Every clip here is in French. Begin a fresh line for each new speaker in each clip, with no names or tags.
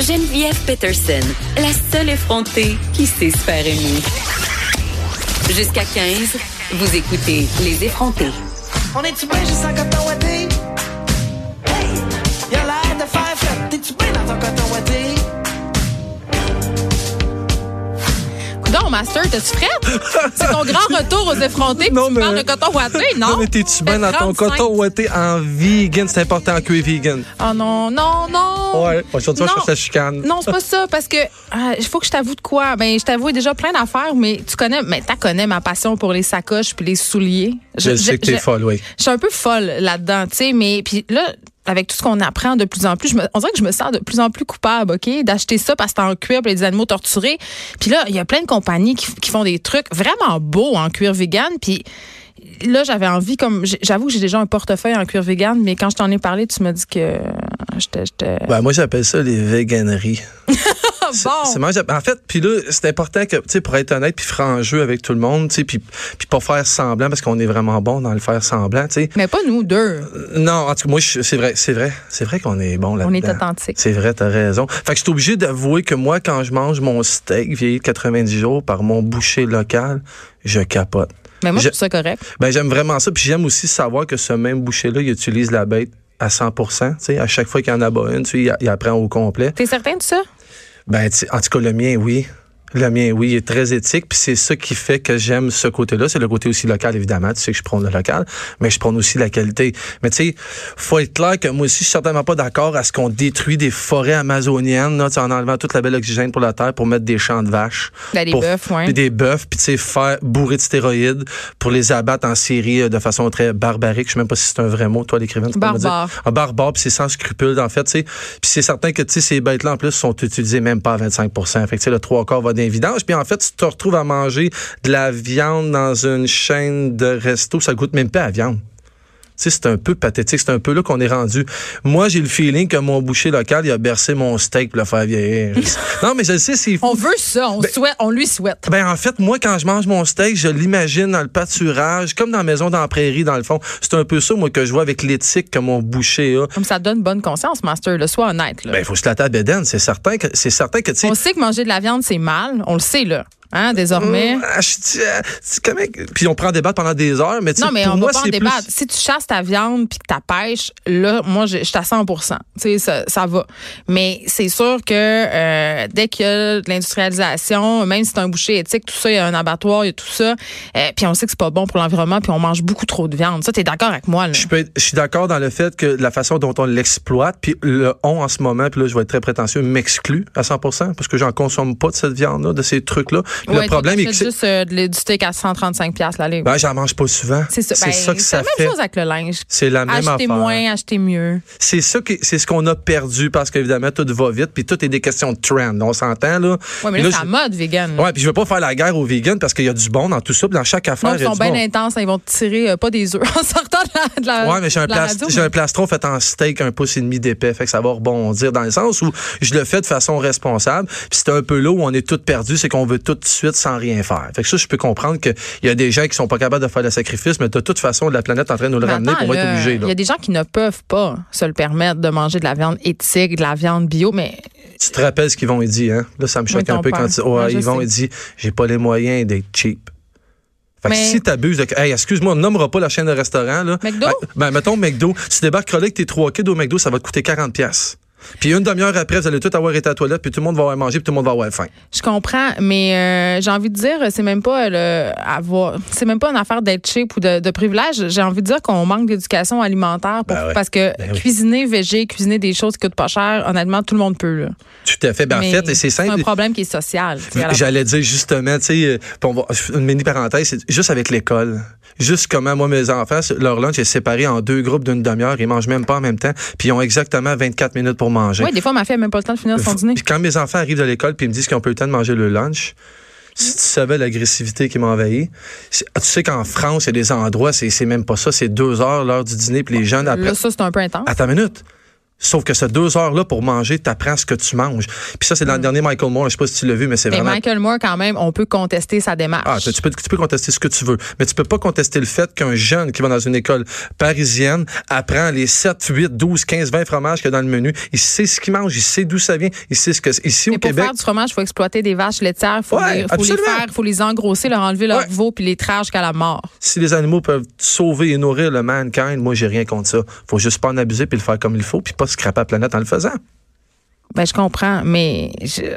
Geneviève Peterson, la seule effrontée qui sait se faire aimer. Jusqu'à 15, vous écoutez Les effrontés.
On est-tu bien juste en coton? Hey! Y'a l'air de faire fête. T'es-tu bien dans ton coton
Donc, Master, t'es-tu prête? C'est ton grand retour aux effrontés.
Non,
tu
mais-
parles de coton ouaté, non?
Non, mais t'es-tu bien dans ton
35.
coton ouaté en vegan? C'est important que tu es vegan.
Oh non, non, non.
Ouais, aujourd'hui, je
Non.
cherche la chicane.
Non, c'est pas ça, parce que euh, il faut que je t'avoue de quoi? Ben, je t'avoue déjà plein d'affaires, mais tu connais, mais t'as connais ma passion pour les sacoches puis les souliers.
Je, sais que t'es
je-
folle, oui.
Je suis un peu folle là-dedans, tu sais, mais puis là, avec tout ce qu'on apprend de plus en plus, je me- on dirait que je me sens de plus en plus coupable, OK, d'acheter ça parce que c'est en cuir pour les animaux torturés. Puis là, il y a plein de compagnies qui, qui font des trucs vraiment beaux en cuir vegan, puis là, j'avais envie, comme j'avoue que j'ai déjà un portefeuille en cuir vegan, mais quand je t'en ai parlé, tu m'as dit que j'étais. j'étais-
Ben, moi, j'appelle ça les véganeries. C'est-
bon!
c'est moi, j'app- en fait, puis là, c'est important que, tu sais, pour être honnête, puis franc jeu avec tout le monde, tu sais, puis puis pas faire semblant, parce qu'on est vraiment bon dans le faire semblant, tu sais.
Mais pas nous deux.
Non, en tout cas, moi, c'est vrai, c'est vrai, c'est vrai qu'on est bon là-dedans.
On est authentique.
C'est vrai, t'as raison. Fait que je suis obligé d'avouer que moi, quand je mange mon steak vieilli de 90 jours par mon boucher local, je capote.
Mais moi, je
Je-
trouve ça correct.
Ben, j'aime vraiment ça. Puis j'aime aussi savoir que ce même boucher-là, il utilise la bête à 100% tu sais, à chaque fois qu'il en abat une, tu sais, il, il apprend au complet.
T'es certain de ça?
Ben, en tout cas, le mien, oui. Le mien, oui, il est très éthique, puis c'est ça qui fait que j'aime ce côté-là. C'est le côté aussi local, évidemment. Tu sais que je prône le local, mais je prône aussi la qualité. Mais tu sais, faut être clair que moi aussi, je suis certainement pas d'accord à ce qu'on détruit des forêts amazoniennes, là, tu sais, en enlevant toute la belle oxygène pour la terre pour mettre des champs de vaches.
Ben, des
Pour-
bœufs, ouais.
Puis des bœufs, puis tu sais, faire bourrer de stéroïdes pour les abattre en série euh, de façon très barbarique. Je sais même pas si c'est un vrai mot, toi, l'écrivain. tu peux me dire.
Barbare.
Un barbare, puis c'est sans scrupule, en fait, tu sais. Puis c'est certain que, tu sais, ces bêtes-là, en plus, sont utilisées même pas à 25% Fait que, tu sais, le trois quarts va d'évidence. Puis en fait, tu te retrouves à manger de la viande dans une chaîne de resto, ça goûte même pas à la viande. C'est un peu pathétique. C'est un peu là qu'on est rendu. Moi, j'ai le feeling que mon boucher local, il a bercé mon steak pour le faire vieillir. non, mais je le sais, c'est fou.
On veut ça, on, souhaite, on lui souhaite.
Ben en fait, moi, quand je mange mon steak, je l'imagine dans le pâturage, comme dans la maison dans la prairie, dans le fond. C'est un peu ça, moi, que je vois avec l'éthique que mon boucher a.
Comme ça donne bonne conscience, Master. Là, sois honnête. Là.
Ben, il faut se la table. C'est certain que, c'est certain que, tu sais.
on sait que manger de la viande, c'est mal. On le sait, là. Hein, désormais?
Ah, je comment que- Puis on prend des pendant des heures, mais tu sais,
Non, mais
pour
on
moi,
va pas en débattre.
plus-
Si tu chasses ta viande puis que ta pêche, là, moi, je suis à 100 Tu sais, ça, ça va. Mais c'est sûr que euh, dès qu'il y a de l'industrialisation, même si c'est un boucher éthique, tout ça, il y a un abattoir, il y a tout ça. euh, puis on sait que c'est pas bon pour l'environnement, puis on mange beaucoup trop de viande. Ça, t'es d'accord avec moi, là?
Je, peux être- je suis d'accord dans le fait que la façon dont on l'exploite, puis le on en ce moment, puis là, je vais être très prétentieux, m'exclut à 100% parce que j'en consomme pas de cette viande-là, de ces trucs-là.
Ouais,
le problème est que
c'est
c'est-
juste euh, du steak à 135 pièces la livre.
ben, j'en mange pas souvent.
c'est ça. Ben,
ça que
c'est
ça
la même
fait.
chose avec le linge.
C'est la même
Acheter
affaire.
moins, acheter mieux.
C'est ça qui, c'est ce qu'on a perdu parce qu'évidemment tout va vite puis tout est des questions de trend. On s'entend là.
Ouais, mais
Puis
là,
là,
c'est la mode vegan.
Ouais, puis je veux pas faire la guerre aux vegans parce qu'il y a du bon dans tout ça, dans chaque affaire
Non,
il
ils sont bien
bon.
intenses. hein, Ils vont te tirer euh, pas des œufs en sortant de la, de la
Ouais, mais j'ai un,
mais-
plastron fait en steak un pouce et demi d'épais, fait que ça va rebondir dans le sens où je le fais de façon responsable. Puis c'est un peu là où on est tous perdus, c'est qu'on veut tout de suite sans rien faire. Fait que ça, je peux comprendre qu'il y a des gens qui sont pas capables de faire le sacrifice, mais de toute façon, la planète est en train de nous le
Mais
ramener,
attends,
va être
là,
obligé.
Il y a des gens qui ne peuvent pas se le permettre de manger de la viande éthique, de la viande bio, mais
Tu te rappelles ce qu'ils vont et dit, hein? Là, ça me choque
Oui,
un peu
père.
quand ils, ouais,
sais.
et dit, j'ai pas les moyens d'être cheap. Fait que
Mais-
si t'abuses de. Hey, excuse-moi, on nommera pas la chaîne de restaurant, là.
McDo?
Ah, Ben, mettons McDo. Tu débarques avec tes trois kids au McDo, ça va te coûter 40$. Puis une demi-heure après, vous allez tout avoir été à la toilette, puis tout le monde va avoir mangé, puis tout le monde va avoir faim.
je comprends. Mais euh, j'ai envie de dire, c'est même pas le avoir, c'est même pas une affaire d'être cheap ou de, de privilège. J'ai envie de dire qu'on manque d'éducation alimentaire pour-
Ben ouais.
parce que
Ben oui.
cuisiner végé, cuisiner des choses qui coûtent pas cher, honnêtement, tout le monde peut. Là.
Tout à fait. Ben, en fait, c'est simple.
un problème qui est social.
J'allais dire justement, tu sais, euh, une mini parenthèse, c'est juste avec l'école. Juste comment moi, mes enfants, leur lunch est séparé en deux groupes d'une demi-heure. Ils mangent même pas en même temps, puis ils ont exactement 24 minutes pour manger.
Oui, des fois, ma fille n'a même pas le temps de finir son dîner.
Puis quand mes enfants arrivent de l'école puis ils me disent qu'ils ont pas eu le temps de manger le lunch, si tu savais l'agressivité qui m'envahit, c'est- tu sais qu'en France, il y a des endroits, c'est même pas ça, c'est deux heures l'heure du dîner, puis les jeunes après.
Là, ça, c'est un peu intense.
Attends une minute. Sauf que ces deux heures-là pour manger, tu apprends ce que tu manges. Puis ça, c'est dans le dernier Michael Moore. Je sais pas si tu l'as vu, mais c'est
Mm. Mais
vraiment.
Michael Moore, quand même, on peut contester sa démarche.
Ah, tu peux, tu peux contester ce que tu veux, mais tu peux pas contester le fait qu'un jeune qui va dans une école parisienne apprend les 7, 8, 12, 15, 20 fromages qu'il y a dans le menu. Il sait ce qu'il mange, il sait d'où ça vient, il sait ce que Ici,
Mais
au
pour
Québec,
faire du fromage, il faut exploiter des vaches laitières, il faut,
Ouais,
les, faut les faire, faut les engrosser, leur enlever leur
Ouais.
veau puis les traire jusqu'à la mort.
si les animaux peuvent sauver et nourrir le mankind, moi, j'ai rien contre ça. Faut juste pas en abuser puis le faire comme il faut puis pas scraper la planète en le faisant.
Ben, je comprends, mais je,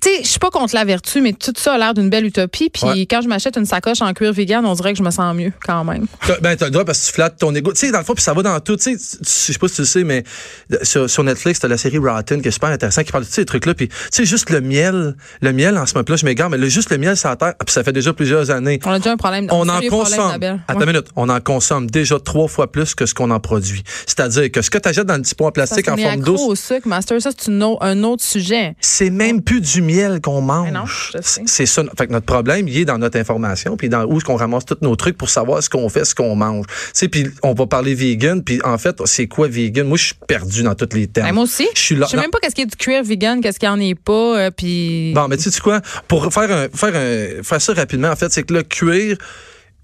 tu sais, je suis pas contre la vertu, mais tout ça a l'air d'une belle utopie. Puis
Ouais.
quand je m'achète une sacoche en cuir vegan, on dirait que je me sens mieux quand même.
T'as- Ben, t'as le droit parce que tu flattes ton ego. Tu sais, dans le fond, puis ça va dans tout. Tu sais, je sais pas si tu le sais, mais de- sur, sur Netflix, t'as la série Rotten qui est super intéressante, qui parle de tous ces trucs-là. Puis, tu sais, juste le miel, le miel en ce moment-là, je m'égare, mais le, juste le miel la terre, puis ça fait déjà plusieurs années.
On a déjà un problème.
On
sait
en consomme. Attends
Ouais.
une minute. On en consomme déjà trois fois plus que ce qu'on en produit. C'est-à-dire que ce que tu achètes dans le petit pot en plastique en forme douce,
au sucre, Master. Ça, c'est un autre sujet.
c'est même plus du miel qu'on mange. C'est ça. Fait que notre problème, il est dans notre information, puis dans où est-ce qu'on ramasse tous nos trucs pour savoir ce qu'on fait, ce qu'on mange. Tu sais, puis on va parler vegan, puis en fait, c'est quoi vegan? Moi, je suis perdu dans tous les termes.
Ben, moi aussi.
Je suis là.
Je sais
non.
même pas qu'est-ce qui est du cuir vegan, qu'est-ce qu'il y en est pas. euh, puis
Bon, mais tu sais quoi? Pour faire un, faire un, faire ça rapidement, en fait, c'est que le cuir,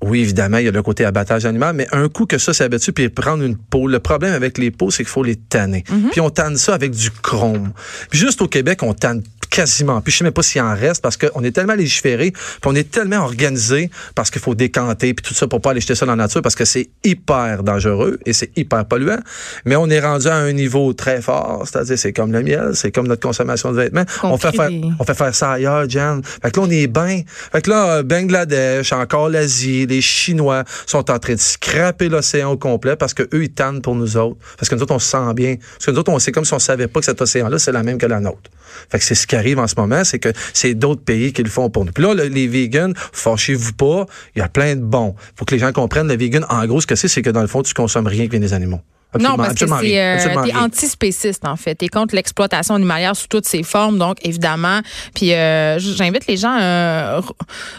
oui, évidemment, il y a le côté abattage animal, mais un coup que ça s'est abattu puis prendre une peau, le problème avec les peaux, c'est qu'il faut les tanner. Puis on tanne ça avec du chrome. Puis juste au Québec, on tanne quasiment. Puis je sais même pas s'il en reste parce qu'on est tellement légiféré, puis on est tellement organisé parce qu'il faut décanter puis tout ça pour pas aller jeter ça dans la nature parce que c'est hyper dangereux et c'est hyper polluant. Mais on est rendu à un niveau très fort, c'est-à-dire c'est comme le miel, c'est comme notre consommation de vêtements.
On
On fait faire, on fait faire ça ailleurs, Jan. Fait que là, on est bien. Fait que là, euh, Bangladesh, encore l'Asie, les Chinois sont en train de scraper l'océan au complet parce que eux, ils tannent pour nous autres. Parce que nous autres, on se sent bien. Parce que nous autres, on sait comme si on savait pas que cet océan-là, c'est la même que la nôtre. Fait que c'est ce qui en ce moment, c'est que c'est d'autres pays qui le font pour nous. Puis là, le- les vegans, fâchez-vous pas, il y a plein de bons. Faut que les gens comprennent, le vegan, en gros, ce que c'est, c'est que dans le fond, tu consommes rien vient des animaux.
Non, parce que c'est euh, t'es antispéciste en fait. T'es contre l'exploitation animalière sous toutes ses formes, donc évidemment. Puis euh, j'invite les gens. Euh, Ro-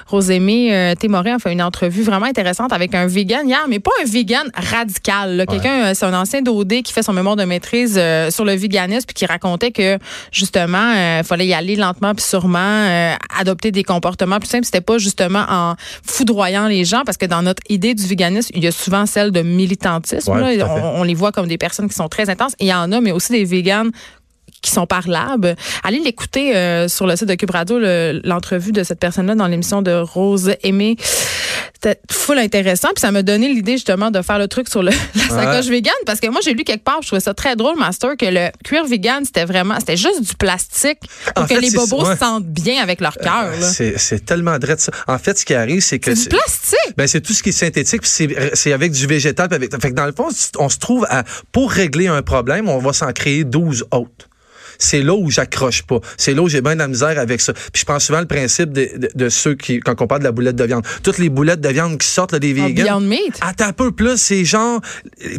Rosémée euh, Témoré a fait une entrevue vraiment intéressante avec un vegan hier, mais pas un vegan radical. Quelqu'un, euh, c'est un ancien d'OD qui fait son mémoire de maîtrise euh, sur le véganisme puis qui racontait que justement, il fallait y aller lentement puis sûrement, euh, adopter des comportements plus simples. C'était pas justement en foudroyant les gens parce que dans notre idée du véganisme, il y a souvent celle de militantisme.
Ouais,
là. on les voit comme des personnes qui sont très intenses. Il y en a, mais aussi des véganes qui sont parlables. Allez l'écouter euh, sur le site de Cube Radio, le- l'entrevue de cette personne-là dans l'émission de Rose Aimée. C'était full intéressant. Puis ça m'a donné l'idée justement de faire le truc sur le, la sacoche vegan. Parce que moi, j'ai lu quelque part, je trouvais ça très drôle, Master, que le cuir vegan, c'était vraiment, c'était juste du plastique pour
En
que
fait,
les bobos
ouais.
se sentent bien avec leur cœur. là.
C'est tellement drôle ça. En fait, ce qui arrive, c'est que
C'est du plastique.
Ben, c'est tout ce qui est synthétique, puis c'est c'est avec du végétal. Avec, fait que dans le fond, on se trouve à, pour régler un problème, on va s'en créer 12 autres. C'est là où j'accroche pas. C'est là où j'ai bien de la misère avec ça. Puis je prends souvent le principe de, de- de ceux qui, quand on parle de la boulette de viande, toutes les boulettes de viande qui sortent là, des
En
vegans.
Beyond Meat.
Attends un peu plus, c'est genre,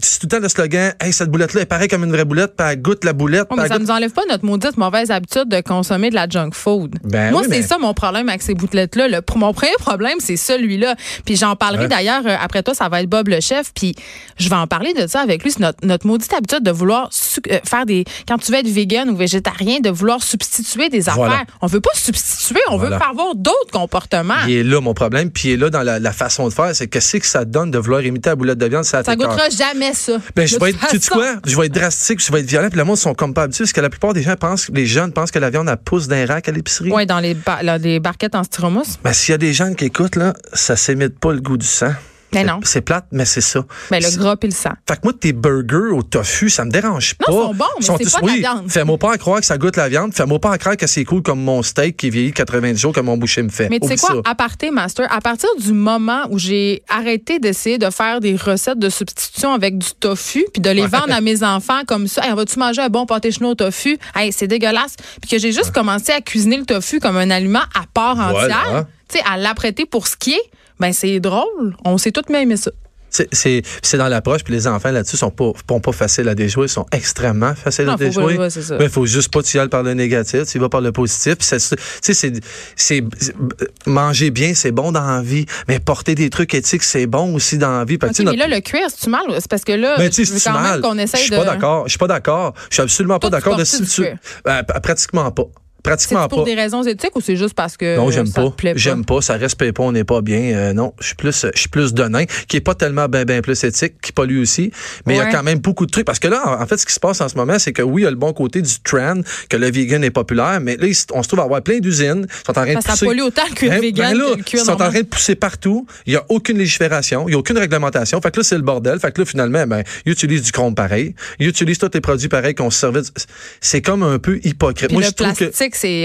c'est tout le temps le slogan, hey, cette boulette-là est pareille comme une vraie boulette, puis elle goûte la boulette. Puis
mais
elle
ça
goûte-
nous enlève pas notre maudite mauvaise habitude de consommer de la junk food.
Ben
Moi,
oui,
c'est
mais-
ça mon problème avec ces boulettes-là. Le- Mon premier problème, c'est celui-là. Puis j'en parlerai
Ouais.
d'ailleurs euh, après toi, ça va être Bob le chef. Puis je vais en parler de ça avec lui. C'est notre, notre maudite habitude de vouloir euh, faire des. Quand tu veux être vegan ou de vouloir substituer des affaires.
Voilà.
On veut pas substituer, on
Voilà.
veut faire avoir d'autres comportements.
Il est là, mon problème. Puis il est là dans la, la façon de faire. C'est qu'est-ce que ça donne de vouloir imiter la boulette de viande? Ça,
Ça goûtera jamais ça.
Ben, je vais être, tu quoi? Je vais être drastique, je vais être violent, puis le monde sont comme pas habitués, parce que la plupart des gens pensent, les jeunes pensent que la viande, elle pousse d'un rack à l'épicerie.
Ouais, dans les, ba- là, les barquettes en styromousse.
Ben, s'il y a des gens qui écoutent, là, ça s'imite pas le goût du sang.
Mais
C'est-
non.
C'est plate, mais c'est ça.
Ben, le
C'est-
gras puis le sang.
Fait que moi, tes burgers au tofu, ça me dérange pas.
Non, ils sont bons, mais c'est
tous-
pas de la
oui,
viande.
Fais-moi pas croire que ça goûte la viande. Fais-moi pas croire que c'est cool comme mon steak qui vieillit 90 jours comme mon boucher me fait.
Mais tu sais quoi, à partir Master, à partir du moment où j'ai arrêté d'essayer de faire des recettes de substitution avec du tofu, puis de les vendre à mes enfants comme ça, Hey, on va-tu manger un bon pâté chinois au tofu? Hey, c'est dégueulasse. Puis que j'ai juste commencé à cuisiner le tofu comme un aliment à part
Voilà.
entière, tu sais, à l'apprêter pour ce qui est, ben c'est drôle. On s'est à aimer ça.
C'est- dans l'approche, puis les enfants là-dessus sont pas, sont pas faciles à déjouer, sont extrêmement faciles
Non,
à
pas-
déjouer.
ouais, ça.
Mais il faut juste pas que tu y ailles par le négatif, tu y vas par le positif. C'est, manger bien, c'est bon dans la vie, mais porter des trucs éthiques, c'est bon aussi dans la vie. Fait que,
OK,
tu sais,
mais là, le cuir, c'est-tu mal? C'est parce que là,
ben, tu sais,
je veux
c'est
quand
mal?
même qu'on
Je
essaye
suis
de...
pas d'accord. Je suis pas d'accord. Je suis absolument pas d'accord de si tu. Euh, pratiquement pas. Pratiquement
C'est pour
pas.
des raisons éthiques ou c'est juste parce que
Non, j'aime
ça
pas.
te plaît pas?
J'aime pas. Ça respecte pas. On n'est pas bien. Euh, non, je suis plus, je suis plus de nain, qui est pas tellement ben ben plus éthique, qui pollue aussi. Mais il y a quand même beaucoup de trucs. Parce que là, en fait, ce qui se passe en ce moment, c'est que oui, il y a le bon côté du trend, que le vegan est populaire, mais là, on se trouve à avoir plein d'usines, sont en train de
que ça
pousser.
pollue autant le cuir
Ben-
vegan
là,
que le cuir
Ils sont en train de pousser partout. Il n'y a aucune légifération, il n'y a aucune réglementation. Fait que là, c'est le bordel. Fait que là, finalement, ben, ils utilisent du chrome pareil. Ils utilisent tous les produits pareils qu'on se servait. de- C'est comme un peu hypocrite.
Puis
Moi,
le
je trouve que.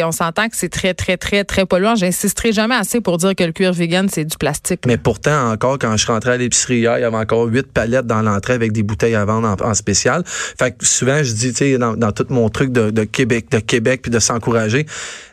On s'entend que c'est très, très, très, très polluant. J'insisterai jamais assez pour dire que le cuir vegan, c'est du plastique.
Mais pourtant, encore, quand je rentrais à l'épicerie hier, il y avait encore huit palettes dans l'entrée avec des bouteilles à vendre en, en spécial. Fait que souvent, je dis, tu sais, dans, dans tout mon truc de, de Québec, de Québec, puis de s'encourager,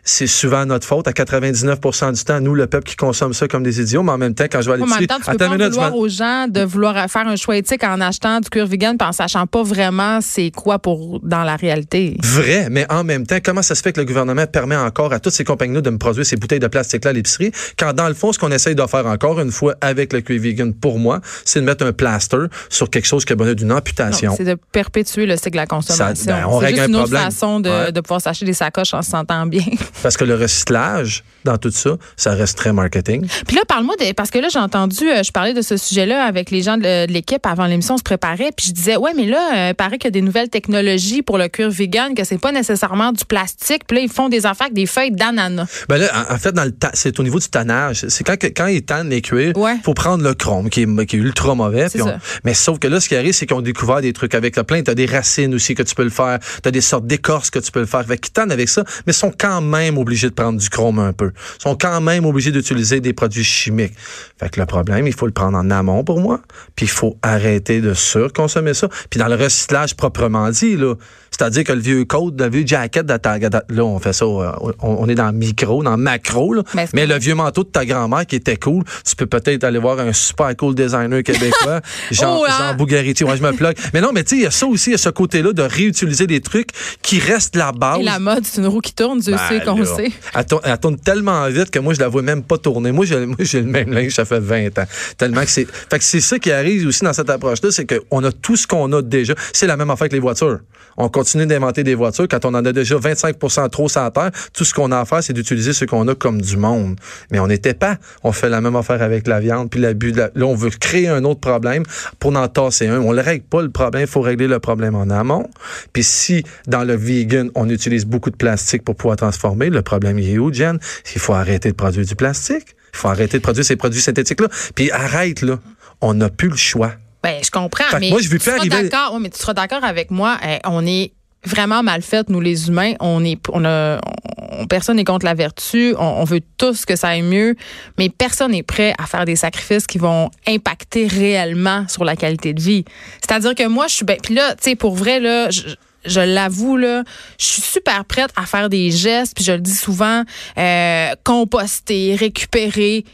c'est souvent notre faute. À 99% du temps, nous, le peuple qui consomme ça comme des idiots, mais en même temps, quand je vais
même temps, tu peux pas
minute,
vouloir aux gens de vouloir faire un choix éthique en achetant du cuir vegan puis en sachant pas vraiment c'est quoi pour dans la réalité.
Vrai, mais en même temps, comment ça se fait que le gouvernement permet encore à toutes ces compagnies-là de me produire ces bouteilles de plastique-là à l'épicerie, quand dans le fond, ce qu'on essaye de faire encore une fois avec le cuir vegan, pour moi, c'est de mettre un plaster sur quelque chose qui a besoin d'une amputation.
C'est de perpétuer le cycle de la consommation.
ben, on règle
juste
un
une autre
problème.
façon de,
Ouais.
de pouvoir s'acheter des sacoches en se sentant bien.
Parce que le recyclage, dans tout ça, ça reste très marketing.
Puis là, parle-moi de. Parce que là, j'ai entendu, euh, je parlais de ce sujet-là avec les gens de, de l'équipe avant l'émission, on se préparait. Puis je disais, ouais, mais là, euh, paraît qu'il y a des nouvelles technologies pour le cuir vegan, que c'est pas nécessairement du plastique. Puis là, ils font des affaires avec des feuilles d'ananas.
Ben là, en, en fait, dans le ta- c'est au niveau du tannage. C'est quand, quand ils tannent les cuirs, il
Ouais.
faut prendre le chrome, qui est, qui est ultra mauvais.
C'est
puis on-
ça.
mais sauf que là, ce qui arrive, c'est qu'ils ont découvert des trucs avec le plein. Tu as des racines aussi que tu peux le faire. Tu as des sortes d'écorces que tu peux le faire. Fait qu'ils tannent avec ça, mais sont quand même obligés de prendre du chrome un peu. Ils sont quand même obligés d'utiliser des produits chimiques. Fait le problème, il faut le prendre en amont pour moi. Puis il faut arrêter de surconsommer ça. Puis dans le recyclage proprement dit, là, c'est-à-dire que le vieux code, le vieux jacket de ta, là, on fait ça, euh, on, on est dans micro, dans macro, là.
Ben,
mais le vieux manteau de ta grand-mère qui était cool, tu peux peut-être aller voir un super cool designer québécois, Jean,
Oh, hein?
Jean Bougariti. Ouais, je me plug. Mais non, mais tu sais, il y a ça aussi, il y a ce côté-là de réutiliser des trucs qui restent la base.
Et la mode, c'est une roue qui tourne, Dieu
Ben
sait qu'on sait.
Elle tourne, elle tourne tellement vite que moi, je la vois même pas tourner. Moi, j'ai, moi, j'ai le même linge, ça fait 20 ans. Tellement que c'est. Fait que c'est ça qui arrive aussi dans cette approche-là, c'est qu'on a tout ce qu'on a déjà. C'est la même affaire avec les voitures. On continue d'inventer des voitures quand on en a déjà 25% trop la terre. Tout ce qu'on a à faire, c'est d'utiliser ce qu'on a comme du monde. Mais on n'était pas. On fait la même affaire avec la viande, puis Là, on veut créer un autre problème pour en tasser un. On ne règle pas le problème, il faut régler le problème en amont. Puis si, dans le vegan, on utilise beaucoup de plastique pour pouvoir transformer, le problème il est où, Jen? Il faut arrêter de produire du plastique. Il faut arrêter de produire ces produits synthétiques-là. Puis arrête, là. On n'a plus le choix.
Ben, je comprends,
Fait
mais
moi, je veux
tu seras
arriver-
d'accord, ouais, mais tu seras d'accord avec moi, eh, on est vraiment mal fait, nous les humains. On est, on a, on- personne n'est contre la vertu. On, on veut tous que ça aille mieux, mais personne n'est prêt à faire des sacrifices qui vont impacter réellement sur la qualité de vie. C'est-à-dire que moi, je suis, ben, puis là, tu sais, pour vrai là. Je, je l'avoue là, je suis super prête à faire des gestes, puis je le dis souvent, euh, composter, récupérer.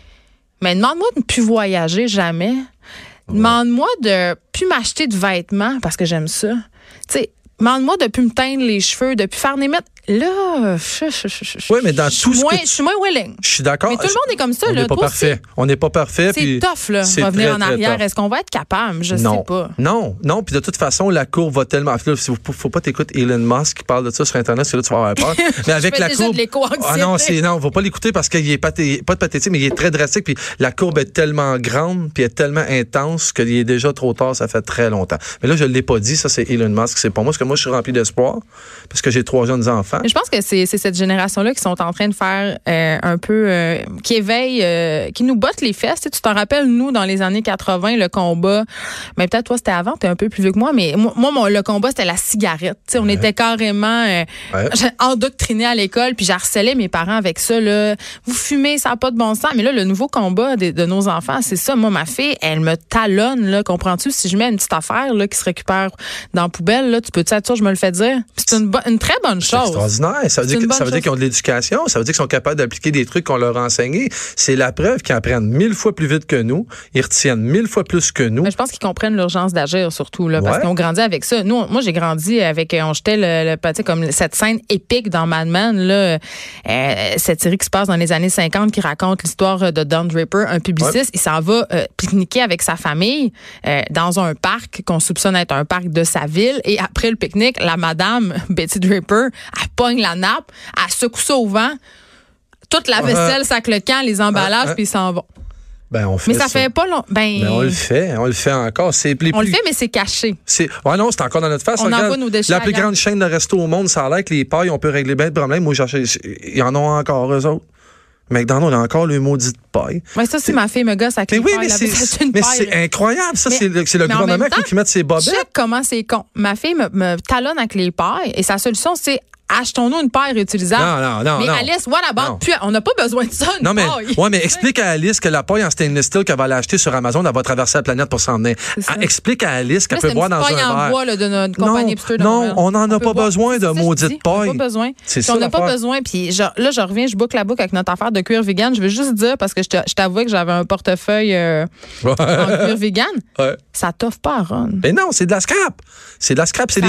Mais demande-moi de ne plus voyager jamais. Demande-moi de plus m'acheter de vêtements parce que j'aime ça. Tu sais, demande-moi de plus me teindre les cheveux, de plus faire des mettre. Là, je, je, je, je-
Oui, mais dans tout
moins-
tu-
Je suis moins willing.
Je suis d'accord.
Mais tout le monde est comme ça,
On n'est pas parfait. On n'est pas parfait.
C'est tough, là, revenir en arrière. Est-ce qu'on va être capable? Je
non.
sais pas.
Non, non. Puis de toute façon, la courbe va tellement. Là, il faut, faut pas t'écouter Elon Musk qui parle de ça sur Internet, parce que là, tu vas avoir peur. Mais avec la courbe. Ah non, c'est, non, on va pas l'écouter parce qu'il est pathé- pas de pathétique, mais il est très drastique. Puis la courbe est tellement grande, puis elle est tellement intense qu'il est déjà trop tard, ça fait très longtemps. Mais là, je l'ai pas dit, ça, c'est Elon Musk. C'est pour moi, parce que moi, je suis rempli d'espoir, parce que j'ai trois jeunes enfants.
Mais je pense que c'est cette génération-là qui sont en train de faire euh, un peu, euh, qui éveille, euh, qui nous botte les fesses. Tu t'en rappelles, nous, dans les années 80, le combat, mais peut-être toi, c'était avant, t'es un peu plus vieux que moi, mais moi, moi, mon- le combat, c'était la cigarette. On était carrément euh,
Ouais.
endoctrinés à l'école, puis j'harcelais mes parents avec ça. Là. Vous fumez, ça n'a pas de bon sens. Mais là, le nouveau combat de, de nos enfants, c'est ça. Moi, ma fille, elle me talonne, là, comprends-tu? Si je mets une petite affaire là, qui se récupère dans la poubelle, là, tu peux-tu être sûr, je me le fais dire? C'est une, une très bonne chose.
Extraordinaire. Ça veut dire,
une
que- ça
bonne
veut dire
chose.
qu'ils ont de l'éducation. Ça veut dire qu'ils sont capables d'appliquer des trucs qu'on leur a enseignés. C'est la preuve qu'ils apprennent mille fois plus vite que nous. Ils retiennent mille fois plus que nous.
Mais je pense qu'ils comprennent l'urgence d'agir surtout là, parce
Ouais.
qu'ils ont grandi avec ça. Nous, on- moi j'ai grandi avec euh, on jetait le, le tu sais, comme cette scène épique dans Mad Men là, euh, cette série qui se passe dans les années 50 qui raconte l'histoire de Don Draper, un publiciste, il s'en va euh, pique-niquer avec sa famille euh, dans un parc qu'on soupçonne être un parc de sa ville et après le pique-nique, la madame Betty Draper, elle pogne la nappe, elle secoue ça au vent. Toute la vaisselle, sac le camp, les emballages,
Ouais.
puis ils s'en vont.
Ben, on fait
Mais ça fait pas long. Ben,
Ben, on le fait. On le fait encore. C'est
on le fait, mais c'est caché.
C'est ouais non, c'est encore dans notre face.
On
Regarde,
envoie nos déchets
La plus grande chaîne de resto au monde, ça a l'air que les pailles, on peut régler bien de problèmes. Moi, ils en ont encore eux autres. McDonald's, on a encore le maudit de paille.
Ouais, ça, c'est ma fille me gosse avec
Mais
les
oui,
pailles,
mais c'est mais incroyable. Ça,
Mais-
c'est le, le
mais en
gouvernement
temps,
qui met ses bobettes.
Check comment c'est con. Ma fille me, me talonne avec les pailles et sa solution, c'est achetons-nous une paille réutilisable.
Non, non, non,
Mais
non.
Alice, what
Non.
about? Puis, on n'a pas besoin de ça, une
Non, mais,
paille.
ouais, mais explique à Alice que la paille en stainless steel qu'elle va aller acheter sur Amazon, elle va traverser la planète pour s'en venir. Ah, Explique à Alice qu'elle peut boire dans
paille
un
en
verre.
bois là, de notre
Non,
compagnie
non,
Montréal.
on n'en a pas besoin de maudite
dis, On
paille.
n'a pas besoin. On n'a pas besoin. Puis là, je reviens, je boucle la boucle avec notre affaire de cuir vegan. Je veux juste dire, parce que je t'avouais que j'avais un portefeuille euh, en cuir vegan.
Ouais.
Ça t'offre pas, Ron.
Mais non, c'est de la scrap. C'est de la scrap. C'est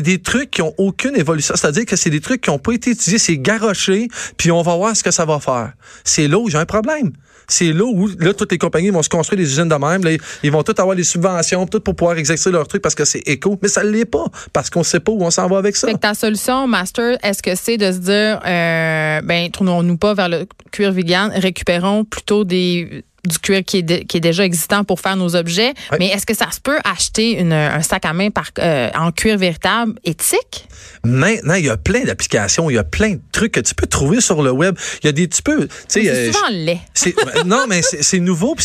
des, des trucs qui ont aucune évolution. C'est-à-dire que c'est des trucs qui n'ont pas été étudiés. C'est garoché, puis on va voir ce que ça va faire. C'est là où j'ai un problème. C'est là où là, toutes les compagnies vont se construire des usines de même. Ils vont toutes avoir des subventions, tout pour pouvoir exercer leur truc parce que c'est éco. Mais ça ne l'est pas, parce qu'on ne sait pas où on s'en va avec ça.
Fait que ta solution, Master, est-ce que c'est de se dire, euh, ben, tournons-nous pas vers le cuir vegan, récupérons plutôt des du cuir qui est, qui est déjà existant pour faire nos objets. Mais est-ce que ça se peut acheter une- un sac à main par, euh, en cuir véritable éthique?
Maintenant, il y a plein d'applications, il y a plein de trucs que tu peux trouver sur le web. Il y a des tu peux, tu sais,
C'est
euh,
souvent laid.
Non, mais c'est nouveau.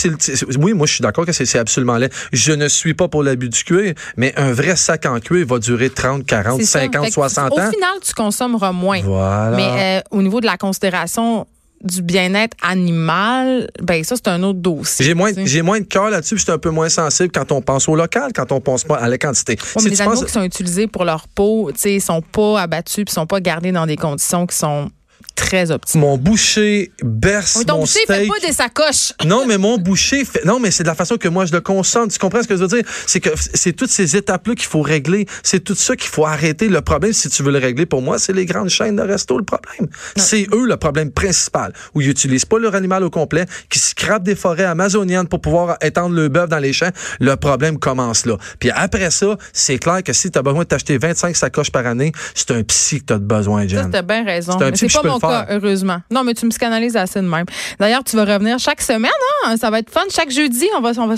oui, moi, je suis d'accord que c'est absolument laid. Je ne suis pas pour l'abus du cuir, mais un vrai sac en cuir va durer 30, 40,
C'est ça.
50,
Fait que
60
Au
ans.
final, tu consommeras moins.
Voilà.
Mais euh, au niveau de la considération du bien-être animal, ben ça, c'est un autre dossier.
J'ai moins, j'ai moins de cœur là-dessus, puis je suis un peu moins sensible quand on pense au local, quand on pense pas à la quantité.
Ouais,
Si
mais les animaux
penses-
qui sont utilisés pour leur peau, tu sais, ils sont pas abattus puis sont pas gardés dans des conditions qui sont très
mon boucher berce
Oui, ton
mon
boucher fait pas des sacoches.
Non, mais mon boucher fait. Non, mais c'est de la façon que moi je le consomme. Tu comprends ce que je veux dire? C'est que c'est toutes ces étapes-là qu'il faut régler. C'est tout ça qu'il faut arrêter. Le problème, si tu veux le régler, pour moi, c'est les grandes chaînes de resto le problème. C'est eux le problème principal. Où ils utilisent pas leur animal au complet, qui scrapent des forêts amazoniennes pour pouvoir étendre le bœuf dans les champs. Le problème commence là. Puis après ça, c'est clair que si tu as besoin de t'acheter 25 sacoches par année, c'est un psy que tu as besoin,
Ça,
Jen.
t'as bien raison.
C'est
pas mon cas, heureusement. Non, mais tu me psychanalyses assez de même. D'ailleurs, tu vas revenir chaque semaine, hein? Ça va être fun. Chaque jeudi, on va, on va,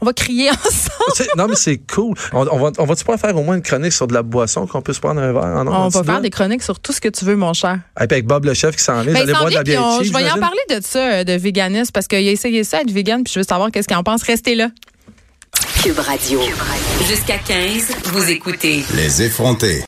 on va crier ensemble.
Non, mais c'est cool. On, on va, on va-tu pas faire au moins une chronique sur de la boisson qu'on puisse prendre un verre? en
On va faire des chroniques sur tout ce que tu veux, mon cher.
Et puis avec Bob le chef qui s'en vous
Ben,
allez boire de la bière
je vais y en parler de ça, euh, de véganisme, parce qu'il a essayé ça, être vegan, puis je veux savoir qu'est-ce qu'il en pense. Restez là.
Cube Radio. Jusqu'à 15, vous écoutez
Les effrontés.